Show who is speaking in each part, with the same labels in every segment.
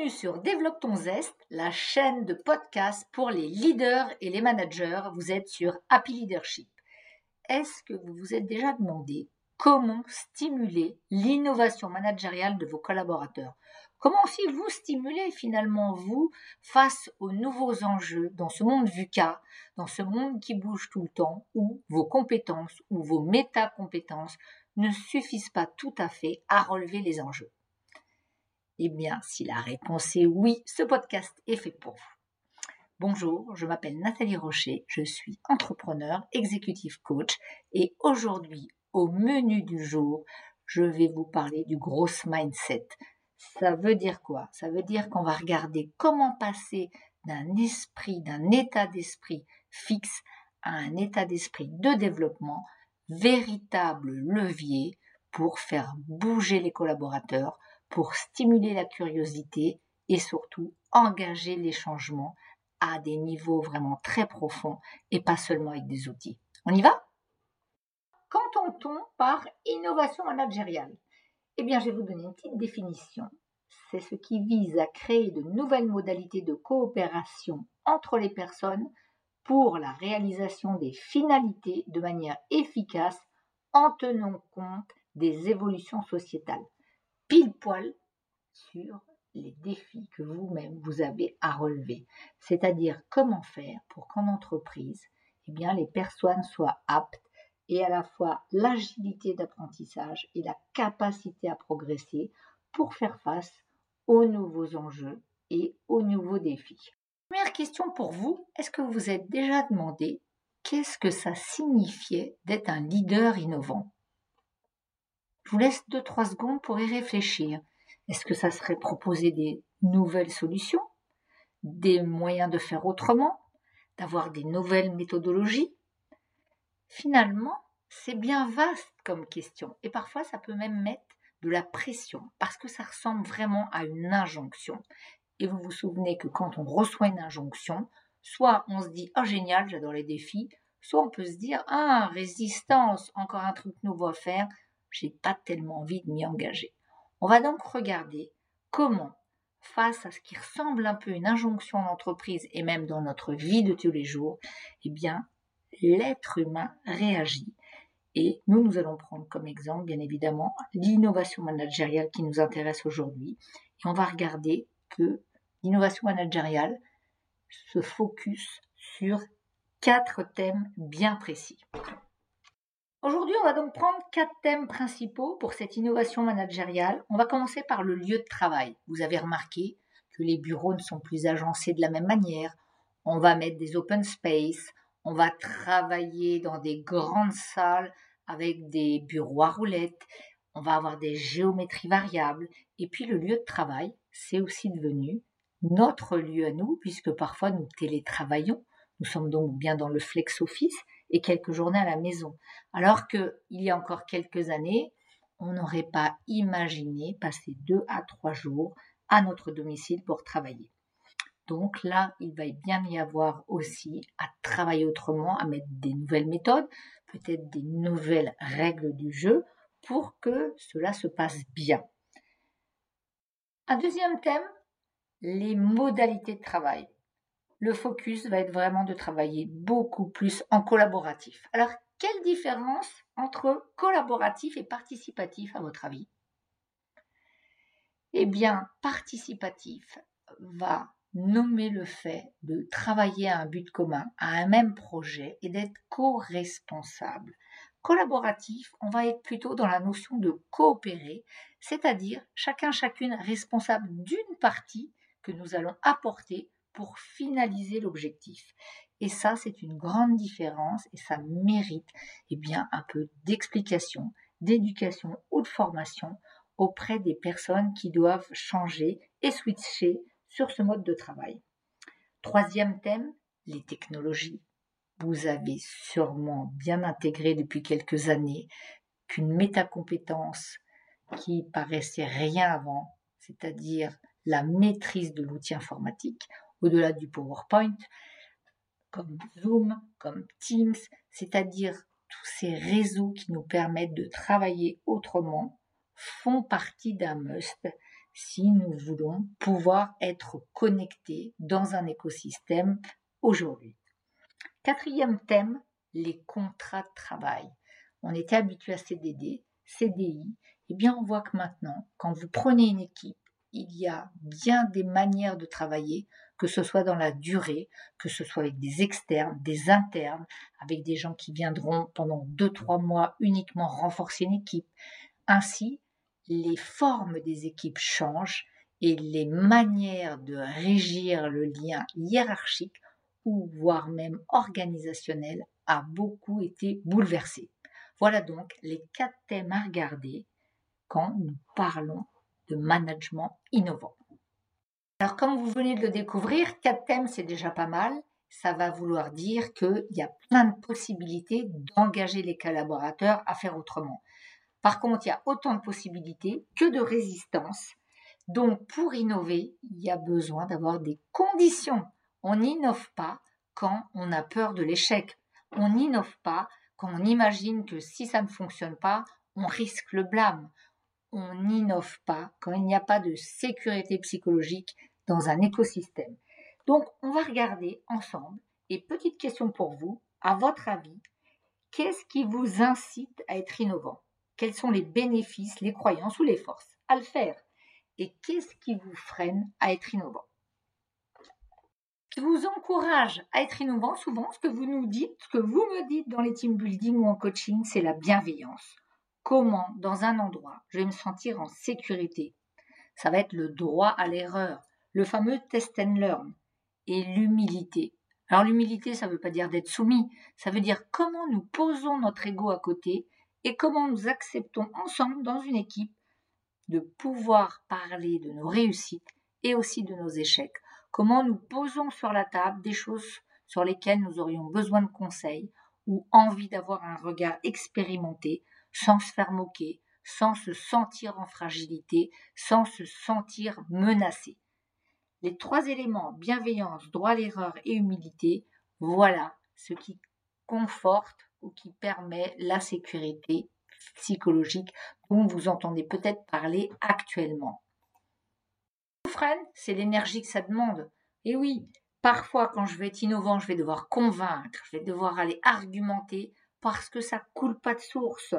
Speaker 1: Bienvenue sur Développe ton zeste, la chaîne de podcast pour les leaders et les managers. Vous êtes sur Happy Leadership. Est-ce que vous vous êtes déjà demandé comment stimuler l'innovation managériale de vos collaborateurs? Comment vous stimuler finalement vous face aux nouveaux enjeux dans ce monde VUCA, dans ce monde qui bouge tout le temps, où vos compétences ou vos méta-compétences ne suffisent pas tout à fait à relever les enjeux? Eh bien, si la réponse est oui, ce podcast est fait pour vous. Bonjour, je m'appelle Nathalie Rocher, je suis entrepreneur, executive coach et aujourd'hui, au menu du jour, je vais vous parler du gros mindset. Ça veut dire quoi? Ça veut dire qu'on va regarder comment passer d'un esprit, d'un état d'esprit fixe à un état d'esprit de développement, véritable levier pour faire bouger les collaborateurs, pour stimuler la curiosité et surtout engager les changements à des niveaux vraiment très profonds et pas seulement avec des outils. On y va? Qu'entend-on par innovation managériale? Eh bien, je vais vous donner une petite définition. C'est ce qui vise à créer de nouvelles modalités de coopération entre les personnes pour la réalisation des finalités de manière efficace en tenant compte des évolutions sociétales pile poil sur les défis que vous-même vous avez à relever, c'est-à-dire comment faire pour qu'en entreprise, eh bien, les personnes soient aptes et à la fois l'agilité d'apprentissage et la capacité à progresser pour faire face aux nouveaux enjeux et aux nouveaux défis. Première question pour vous, est-ce que vous vous êtes déjà demandé qu'est-ce que ça signifiait d'être un leader innovant? Je vous laisse 2-3 secondes pour y réfléchir. Est-ce que ça serait proposer des nouvelles solutions, des moyens de faire autrement, d'avoir des nouvelles méthodologies? Finalement, c'est bien vaste comme question et parfois ça peut même mettre de la pression parce que ça ressemble vraiment à une injonction. Et vous vous souvenez que quand on reçoit une injonction, soit on se dit oh génial, j'adore les défis, soit on peut se dire ah résistance, encore un truc nouveau à faire, j'ai pas tellement envie de m'y engager. On va donc regarder comment, face à ce qui ressemble un peu une injonction en entreprise et même dans notre vie de tous les jours, eh bien, l'être humain réagit. Et nous, nous allons prendre comme exemple, bien évidemment, l'innovation managériale qui nous intéresse aujourd'hui. Et on va regarder que l'innovation managériale se focus sur quatre thèmes bien précis. Aujourd'hui, on va donc prendre quatre thèmes principaux pour cette innovation managériale. On va commencer par le lieu de travail. Vous avez remarqué que les bureaux ne sont plus agencés de la même manière. On va mettre des open space, on va travailler dans des grandes salles avec des bureaux à roulettes, on va avoir des géométries variables. Et puis le lieu de travail, c'est aussi devenu notre lieu à nous, puisque parfois nous télétravaillons. Nous sommes donc bien dans le flex office et quelques journées à la maison. Alors qu'il y a encore quelques années, on n'aurait pas imaginé passer deux à trois jours à notre domicile pour travailler. Donc là, il va bien y avoir aussi à travailler autrement, à mettre des nouvelles méthodes, peut-être des nouvelles règles du jeu pour que cela se passe bien. Un deuxième thème, les modalités de travail le focus va être vraiment de travailler beaucoup plus en collaboratif. Alors, quelle différence entre collaboratif et participatif à votre avis? Eh bien, participatif va nommer le fait de travailler à un but commun, à un même projet et d'être co-responsable. Collaboratif, on va être plutôt dans la notion de coopérer, c'est-à-dire chacun chacune responsable d'une partie que nous allons apporter pour finaliser l'objectif. Et ça, c'est une grande différence et ça mérite eh bien, un peu d'explication, d'éducation ou de formation auprès des personnes qui doivent changer et switcher sur ce mode de travail. Troisième thème, les technologies. Vous avez sûrement bien intégré depuis quelques années qu'une métacompétence qui paraissait rien avant, c'est-à-dire la maîtrise de l'outil informatique, au-delà du PowerPoint, comme Zoom, comme Teams, c'est-à-dire tous ces réseaux qui nous permettent de travailler autrement, font partie d'un must si nous voulons pouvoir être connectés dans un écosystème aujourd'hui. Quatrième thème, les contrats de travail. On était habitué à CDD, CDI, eh bien on voit que maintenant, quand vous prenez une équipe, il y a bien des manières de travailler, que ce soit dans la durée, que ce soit avec des externes, des internes, avec des gens qui viendront pendant 2-3 mois uniquement renforcer une équipe. Ainsi, les formes des équipes changent et les manières de régir le lien hiérarchique ou voire même organisationnel a beaucoup été bouleversé. Voilà donc les quatre thèmes à regarder quand nous parlons de management innovant. Alors comme vous venez de le découvrir, quatre thèmes c'est déjà pas mal. Ça va vouloir dire qu'il y a plein de possibilités d'engager les collaborateurs à faire autrement. Par contre, il y a autant de possibilités que de résistance. Donc, pour innover, il y a besoin d'avoir des conditions. On n'innove pas quand on a peur de l'échec. On n'innove pas quand on imagine que si ça ne fonctionne pas, on risque le blâme. On n'innove pas quand il n'y a pas de sécurité psychologique dans un écosystème. Donc, on va regarder ensemble. Et petite question pour vous, à votre avis, qu'est-ce qui vous incite à être innovant? Quels sont les bénéfices, les croyances ou les forces à le faire? Et qu'est-ce qui vous freine à être innovant? Qui vous encourage à être innovant, souvent, ce que vous nous dites, ce que vous me dites dans les team building ou en coaching, c'est la bienveillance. Comment, dans un endroit, je vais me sentir en sécurité? Ça va être le droit à l'erreur, le fameux test and learn, et l'humilité. Alors l'humilité, ça ne veut pas dire d'être soumis, ça veut dire comment nous posons notre ego à côté et comment nous acceptons ensemble dans une équipe de pouvoir parler de nos réussites et aussi de nos échecs. Comment nous posons sur la table des choses sur lesquelles nous aurions besoin de conseils ou envie d'avoir un regard expérimenté sans se faire moquer, sans se sentir en fragilité, sans se sentir menacé. Les trois éléments, bienveillance, droit à l'erreur et humilité, voilà ce qui conforte ou qui permet la sécurité psychologique dont vous entendez peut-être parler actuellement. freine, c'est l'énergie que ça demande. Et oui, parfois quand je vais être innovant, je vais devoir convaincre, je vais devoir aller argumenter parce que ça coule pas de source.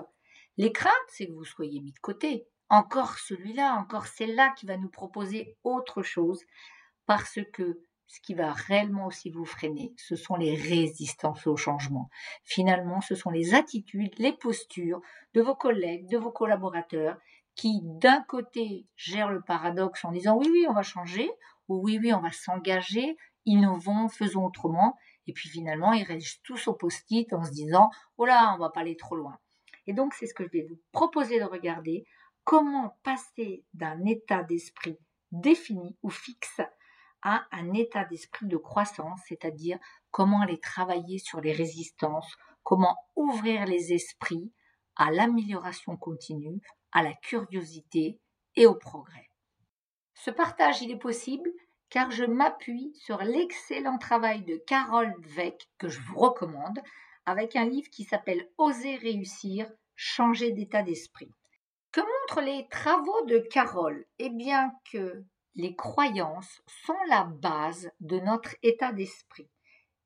Speaker 1: Les craintes, c'est que vous soyez mis de côté. Encore celui-là, encore celle-là qui va nous proposer autre chose parce que ce qui va réellement aussi vous freiner, ce sont les résistances au changement. Finalement, ce sont les attitudes, les postures de vos collègues, de vos collaborateurs qui, d'un côté, gèrent le paradoxe en disant oui, oui, on va changer, ou oui, oui, on va s'engager, innovons, faisons autrement, et puis finalement, ils restent tous au post-it en se disant oh là, on va pas aller trop loin. Et donc, c'est ce que je vais vous proposer de regarder, comment passer d'un état d'esprit défini ou fixe à un état d'esprit de croissance, c'est-à-dire comment aller travailler sur les résistances, comment ouvrir les esprits à l'amélioration continue, à la curiosité et au progrès. Ce partage, il est possible car je m'appuie sur l'excellent travail de Carole Dweck que je vous recommande avec un livre qui s'appelle Oser réussir, changer d'état d'esprit. Montrent les travaux de Carole Eh bien que les croyances sont la base de notre état d'esprit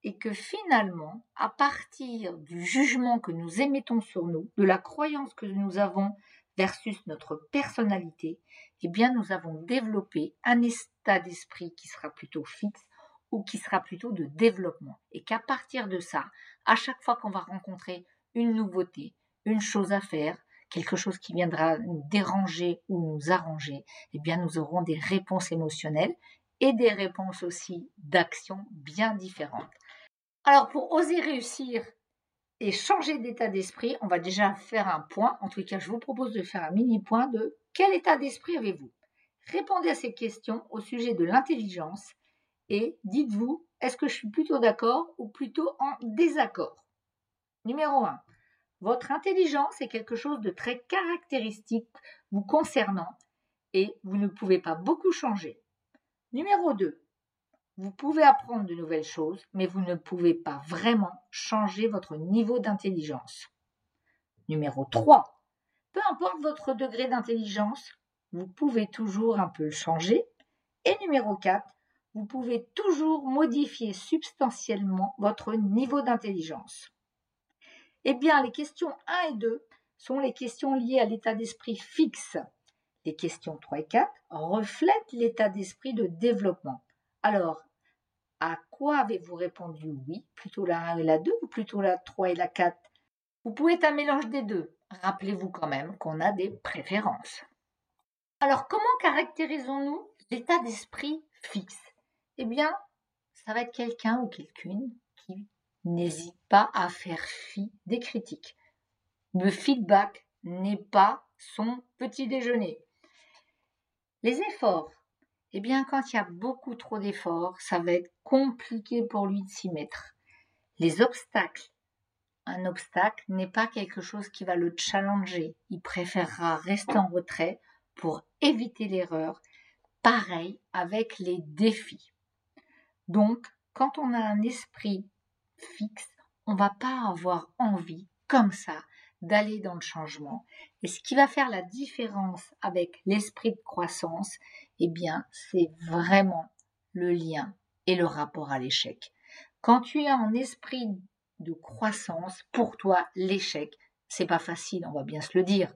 Speaker 1: et que finalement, à partir du jugement que nous émettons sur nous, de la croyance que nous avons versus notre personnalité, eh bien nous avons développé un état d'esprit qui sera plutôt fixe ou qui sera plutôt de développement. Et qu'à partir de ça, à chaque fois qu'on va rencontrer une nouveauté, une chose à faire, quelque chose qui viendra nous déranger ou nous arranger, eh bien nous aurons des réponses émotionnelles et des réponses aussi d'action bien différentes. Alors pour oser réussir et changer d'état d'esprit, on va déjà faire un point. En tout cas, je vous propose de faire un mini point de quel état d'esprit avez-vous? Répondez à ces questions au sujet de l'intelligence et dites-vous, est-ce que je suis plutôt d'accord ou plutôt en désaccord? Numéro 1. Votre intelligence est quelque chose de très caractéristique vous concernant et vous ne pouvez pas beaucoup changer. Numéro 2. Vous pouvez apprendre de nouvelles choses, mais vous ne pouvez pas vraiment changer votre niveau d'intelligence. Numéro 3. Peu importe votre degré d'intelligence, vous pouvez toujours un peu le changer. Et numéro 4, vous pouvez toujours modifier substantiellement votre niveau d'intelligence. Eh bien, les questions 1 et 2 sont les questions liées à l'état d'esprit fixe. Les questions 3 et 4 reflètent l'état d'esprit de développement. Alors, à quoi avez-vous répondu oui Plutôt la 1 et la 2 ou plutôt la 3 et la 4 Vous pouvez être un mélange des deux. Rappelez-vous quand même qu'on a des préférences. Alors, comment caractérisons-nous l'état d'esprit fixe? Eh bien, ça va être quelqu'un ou quelqu'une qui n'hésite pas à faire fi des critiques. Le feedback n'est pas son petit déjeuner. Les efforts. Eh bien, quand il y a beaucoup trop d'efforts, ça va être compliqué pour lui de s'y mettre. Les obstacles. Un obstacle n'est pas quelque chose qui va le challenger. Il préférera rester en retrait pour éviter l'erreur. Pareil avec les défis. Donc, quand on a un esprit fixe, on va pas avoir envie, comme ça, d'aller dans le changement. Et ce qui va faire la différence avec l'esprit de croissance, eh bien, c'est vraiment le lien et le rapport à l'échec. Quand tu es en esprit de croissance, pour toi, l'échec, c'est pas facile, on va bien se le dire,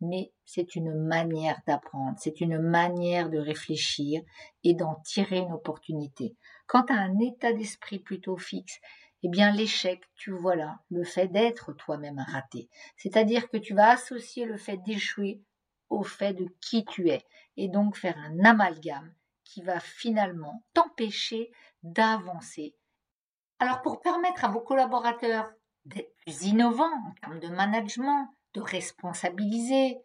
Speaker 1: mais c'est une manière d'apprendre, c'est une manière de réfléchir et d'en tirer une opportunité. Quand tu as un état d'esprit plutôt fixe, eh bien l'échec, tu vois là, le fait d'être toi-même raté. C'est-à-dire que tu vas associer le fait d'échouer au fait de qui tu es et donc faire un amalgame qui va finalement t'empêcher d'avancer. Alors pour permettre à vos collaborateurs d'être plus innovants en termes de management, de responsabiliser,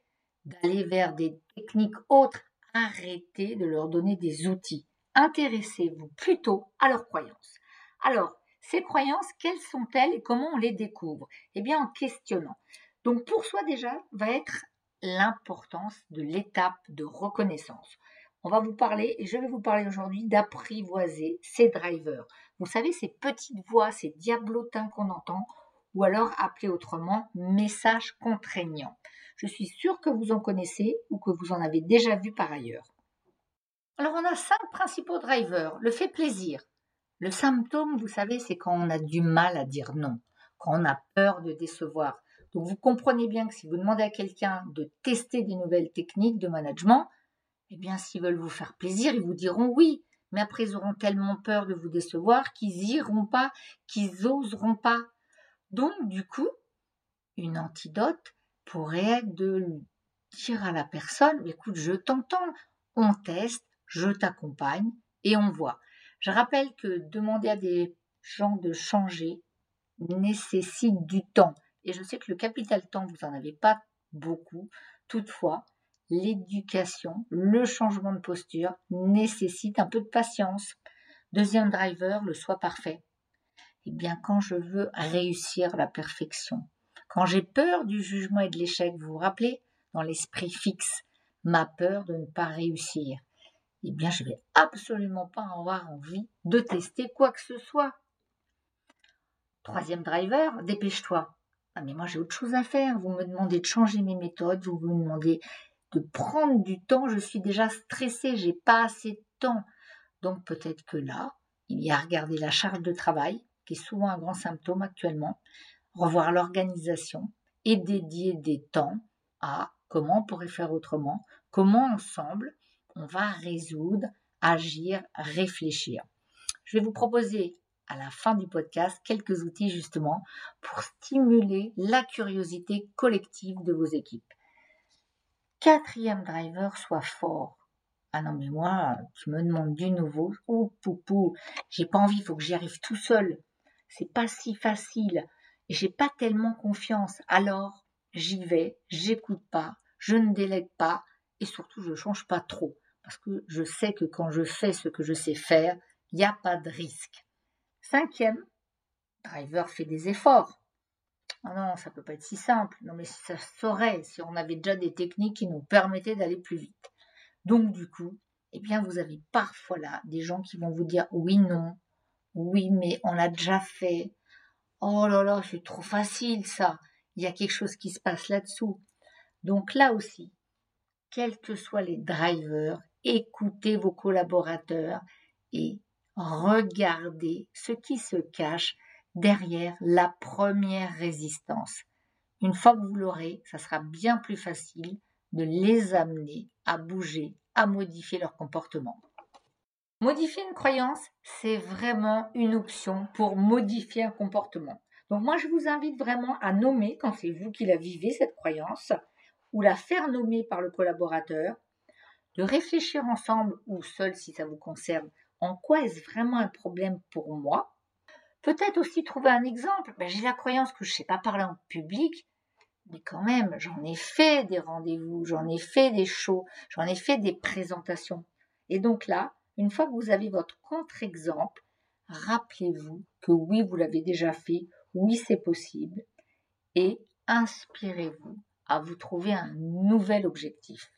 Speaker 1: d'aller vers des techniques autres, arrêtez de leur donner des outils. Intéressez-vous plutôt à leurs croyances. Alors, ces croyances, quelles sont-elles et comment on les découvre? Eh bien, en questionnant. Donc, pour soi déjà, va être l'importance de l'étape de reconnaissance. On va vous parler, et je vais vous parler aujourd'hui d'apprivoiser ces drivers. Vous savez, ces petites voix, ces diablotins qu'on entend, ou alors appelés autrement messages contraignants. Je suis sûre que vous en connaissez ou que vous en avez déjà vu par ailleurs. Alors on a cinq principaux drivers. Le fait plaisir, le symptôme, vous savez, c'est quand on a du mal à dire non, quand on a peur de décevoir. Donc vous comprenez bien que si vous demandez à quelqu'un de tester des nouvelles techniques de management, eh bien s'ils veulent vous faire plaisir, ils vous diront oui. Mais après, ils auront tellement peur de vous décevoir qu'ils iront pas, qu'ils oseront pas. Donc, du coup, une antidote pourrait être de dire à la personne, écoute, je t'entends, on teste, je t'accompagne et on voit. Je rappelle que demander à des gens de changer nécessite du temps. Et je sais que le capital temps, vous n'en avez pas beaucoup. Toutefois, l'éducation, le changement de posture nécessite un peu de patience. Deuxième driver, le soi parfait. Eh bien, quand je veux réussir la perfection, quand j'ai peur du jugement et de l'échec, vous vous rappelez, dans l'esprit fixe, ma peur de ne pas réussir, eh bien, je vais absolument pas avoir envie de tester quoi que ce soit. Troisième driver, dépêche-toi. Ah, mais moi, j'ai autre chose à faire. Vous me demandez de changer mes méthodes, vous me demandez de prendre du temps. Je suis déjà stressée, j'ai pas assez de temps. Donc, peut-être que là, il y a à regarder la charge de travail, qui est souvent un grand symptôme actuellement, revoir l'organisation et dédier des temps à comment on pourrait faire autrement, comment ensemble on va résoudre, agir, réfléchir. Je vais vous proposer à la fin du podcast quelques outils justement pour stimuler la curiosité collective de vos équipes. Quatrième driver, soit fort. Ah non mais moi, tu me demandes du nouveau. Oh poupou, j'ai pas envie, il faut que j'y arrive tout seul. C'est pas si facile. J'ai pas tellement confiance. Alors, j'y vais, j'écoute pas, je ne délègue pas et surtout je change pas trop parce que je sais que quand je fais ce que je sais faire, il n'y a pas de risque. Cinquième, driver fait des efforts. Oh non, ça ne peut pas être si simple. Non, mais ça saurait si on avait déjà des techniques qui nous permettaient d'aller plus vite. Donc, du coup, eh bien, vous avez parfois là des gens qui vont vous dire oui, non, oui, mais on l'a déjà fait. Oh là là, c'est trop facile ça. Il y a quelque chose qui se passe là-dessous. Donc là aussi, quels que soient les drivers, écoutez vos collaborateurs et regardez ce qui se cache derrière la première résistance. Une fois que vous l'aurez, ça sera bien plus facile de les amener à bouger, à modifier leur comportement. Modifier une croyance, c'est vraiment une option pour modifier un comportement. Donc moi, je vous invite vraiment à nommer, quand c'est vous qui la vivez, cette croyance, ou la faire nommer par le collaborateur, de réfléchir ensemble ou seul si ça vous concerne, en quoi est-ce vraiment un problème pour moi. Peut-être aussi trouver un exemple. Ben, j'ai la croyance que je ne sais pas parler en public, mais quand même, j'en ai fait des rendez-vous, j'en ai fait des shows, j'en ai fait des présentations. Et donc là, une fois que vous avez votre contre-exemple, rappelez-vous que oui, vous l'avez déjà fait, oui, c'est possible, et inspirez-vous à vous trouver un nouvel objectif.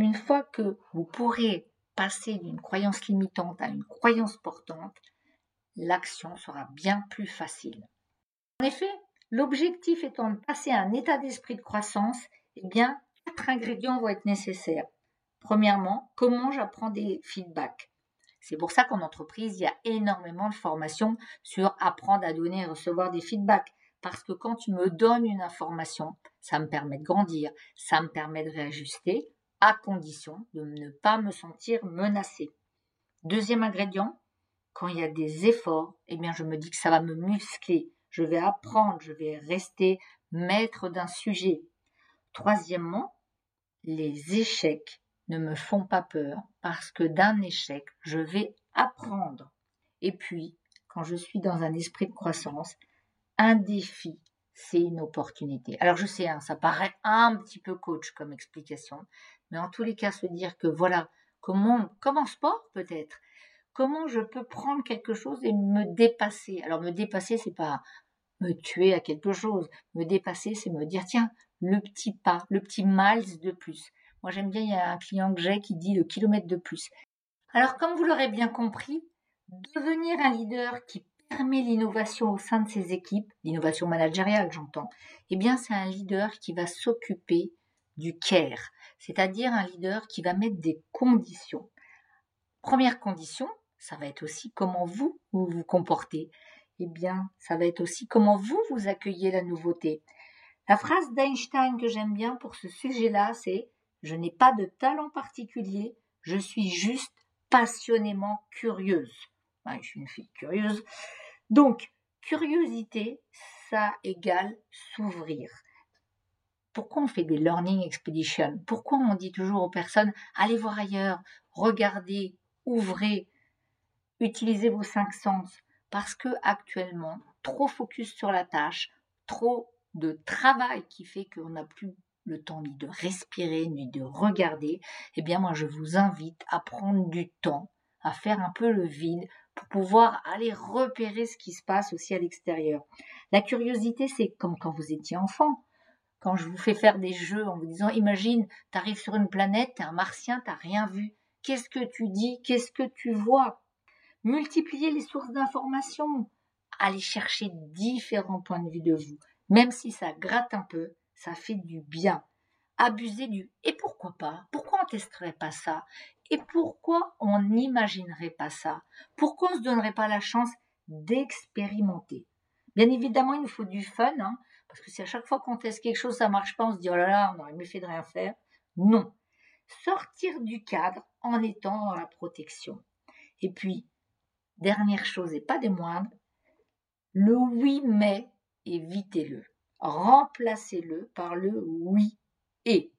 Speaker 1: Une fois que vous pourrez passer d'une croyance limitante à une croyance portante, l'action sera bien plus facile. En effet, l'objectif étant de passer à un état d'esprit de croissance, eh bien, quatre ingrédients vont être nécessaires. Premièrement, comment j'apprends des feedbacks. C'est pour ça qu'en entreprise, il y a énormément de formations sur apprendre à donner et recevoir des feedbacks. Parce que quand tu me donnes une information, ça me permet de grandir, ça me permet de réajuster, à condition de ne pas me sentir menacé. Deuxième ingrédient, quand il y a des efforts, eh bien je me dis que ça va me muscler, je vais apprendre, je vais rester maître d'un sujet. Troisièmement, les échecs ne me font pas peur parce que d'un échec, je vais apprendre. Et puis, quand je suis dans un esprit de croissance, un défi, c'est une opportunité. Alors je sais, hein, ça paraît un petit peu coach comme explication, mais en tous les cas, se dire que voilà, comment, comme en sport peut-être, comment je peux prendre quelque chose et me dépasser. Alors me dépasser, c'est pas me tuer à quelque chose. Me dépasser, c'est me dire tiens, le petit pas, le petit miles de plus. Moi, j'aime bien, il y a un client que j'ai qui dit le kilomètre de plus. Alors, comme vous l'aurez bien compris, devenir un leader qui permet l'innovation au sein de ses équipes, l'innovation managériale, j'entends, eh bien, c'est un leader qui va s'occuper du care, c'est-à-dire un leader qui va mettre des conditions. Première condition, ça va être aussi comment vous vous, comportez. Eh bien, ça va être aussi comment vous vous accueillez la nouveauté. La phrase d'Einstein que j'aime bien pour ce sujet-là, c'est je n'ai pas de talent particulier, je suis juste passionnément curieuse. Je suis une fille curieuse. Donc, curiosité, ça égale s'ouvrir. Pourquoi on fait des learning expeditions? Pourquoi on dit toujours aux personnes allez voir ailleurs, regardez, ouvrez, utilisez vos cinq sens Parce que actuellement, trop focus sur la tâche, trop de travail qui fait qu'on n'a plus le temps ni de respirer, ni de regarder, eh bien moi je vous invite à prendre du temps, à faire un peu le vide pour pouvoir aller repérer ce qui se passe aussi à l'extérieur. La curiosité, c'est comme quand vous étiez enfant. Quand je vous fais faire des jeux en vous disant, imagine, tu arrives sur une planète, t'es un martien, t'as rien vu. Qu'est-ce que tu dis? Qu'est-ce que tu vois? Multipliez les sources d'informations. Allez chercher différents points de vue de vous. Même si ça gratte un peu, ça fait du bien. Abuser du et pourquoi pas? Pourquoi on testerait pas ça? Et pourquoi on n'imaginerait pas ça? Pourquoi on se donnerait pas la chance d'expérimenter? Bien évidemment, il nous faut du fun, hein, parce que si à chaque fois qu'on teste quelque chose, ça marche pas, on se dit oh là là, on aurait mieux fait de rien faire. Non. Sortir du cadre en étant dans la protection. Et puis, dernière chose et pas des moindres, le oui mais évitez-le remplacez-le par le oui et.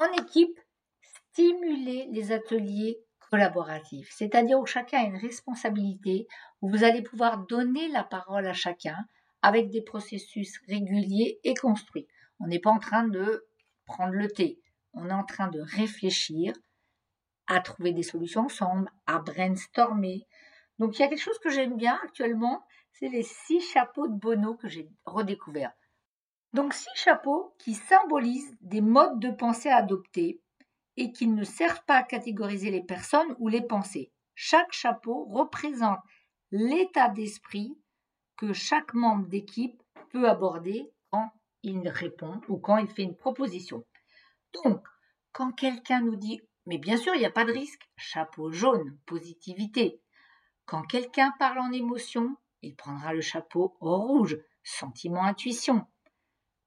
Speaker 1: En équipe, stimulez les ateliers collaboratifs, c'est-à-dire où chacun a une responsabilité, où vous allez pouvoir donner la parole à chacun avec des processus réguliers et construits. On n'est pas en train de prendre le thé, on est en train de réfléchir à trouver des solutions ensemble, à brainstormer. Donc il y a quelque chose que j'aime bien actuellement, c'est les six chapeaux de Bono que j'ai redécouverts. Donc six chapeaux qui symbolisent des modes de pensée adoptés et qui ne servent pas à catégoriser les personnes ou les pensées. Chaque chapeau représente l'état d'esprit que chaque membre d'équipe peut aborder quand il répond ou quand il fait une proposition. Donc, Quand quelqu'un nous dit mais bien sûr, il n'y a pas de risque, chapeau jaune, positivité. Quand quelqu'un parle en émotion, il prendra le chapeau rouge, sentiment, intuition.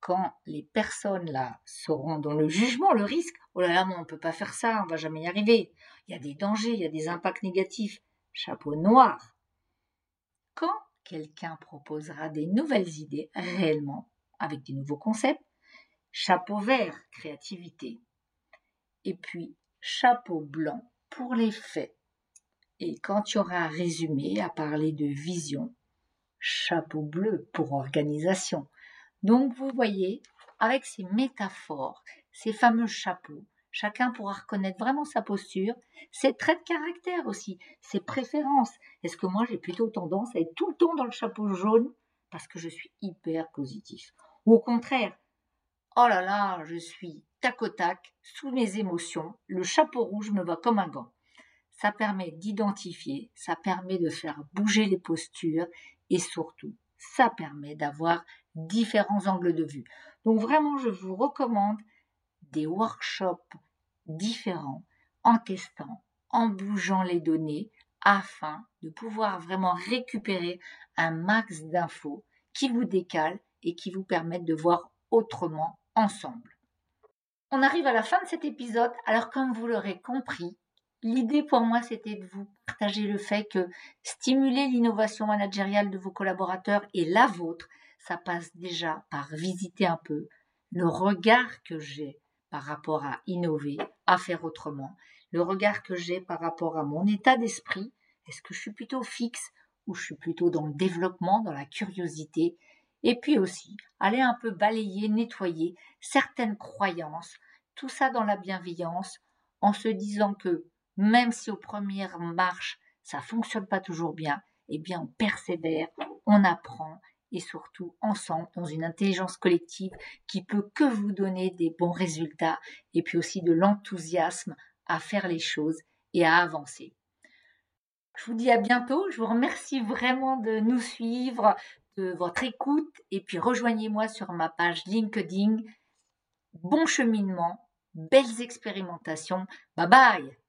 Speaker 1: Quand les personnes là seront dans le jugement, le risque, oh là là, on ne peut pas faire ça, on va jamais y arriver. Il y a des dangers, il y a des impacts négatifs. Chapeau noir. Quand quelqu'un proposera des nouvelles idées réellement, avec des nouveaux concepts, chapeau vert, créativité. Et puis, chapeau blanc pour les faits. Et quand tu auras résumé à parler de vision, chapeau bleu pour organisation. Donc vous voyez, avec ces métaphores, ces fameux chapeaux, chacun pourra reconnaître vraiment sa posture, ses traits de caractère aussi, ses préférences. Est-ce que moi j'ai plutôt tendance à être tout le temps dans le chapeau jaune parce que je suis hyper positif? Ou au contraire, oh là là, je suis tac au tac, sous mes émotions, le chapeau rouge me va comme un gant. Ça permet d'identifier, ça permet de faire bouger les postures et surtout, ça permet d'avoir différents angles de vue. Donc vraiment, je vous recommande des workshops différents en testant, en bougeant les données afin de pouvoir vraiment récupérer un max d'infos qui vous décalent et qui vous permettent de voir autrement ensemble. On arrive à la fin de cet épisode, alors comme vous l'aurez compris, l'idée pour moi c'était de vous partager le fait que stimuler l'innovation managériale de vos collaborateurs et la vôtre, ça passe déjà par visiter un peu le regard que j'ai par rapport à innover, à faire autrement, le regard que j'ai par rapport à mon état d'esprit, est-ce que je suis plutôt fixe ou je suis plutôt dans le développement, dans la curiosité, et puis aussi aller un peu balayer, nettoyer certaines croyances, tout ça dans la bienveillance, en se disant que même si aux premières marches ça fonctionne pas toujours bien, eh bien on persévère, on apprend et surtout ensemble dans une intelligence collective qui peut que vous donner des bons résultats et puis aussi de l'enthousiasme à faire les choses et à avancer. Je vous dis à bientôt. Je vous remercie vraiment de nous suivre, de votre écoute et puis rejoignez-moi sur ma page LinkedIn. Bon cheminement, belles expérimentations. Bye bye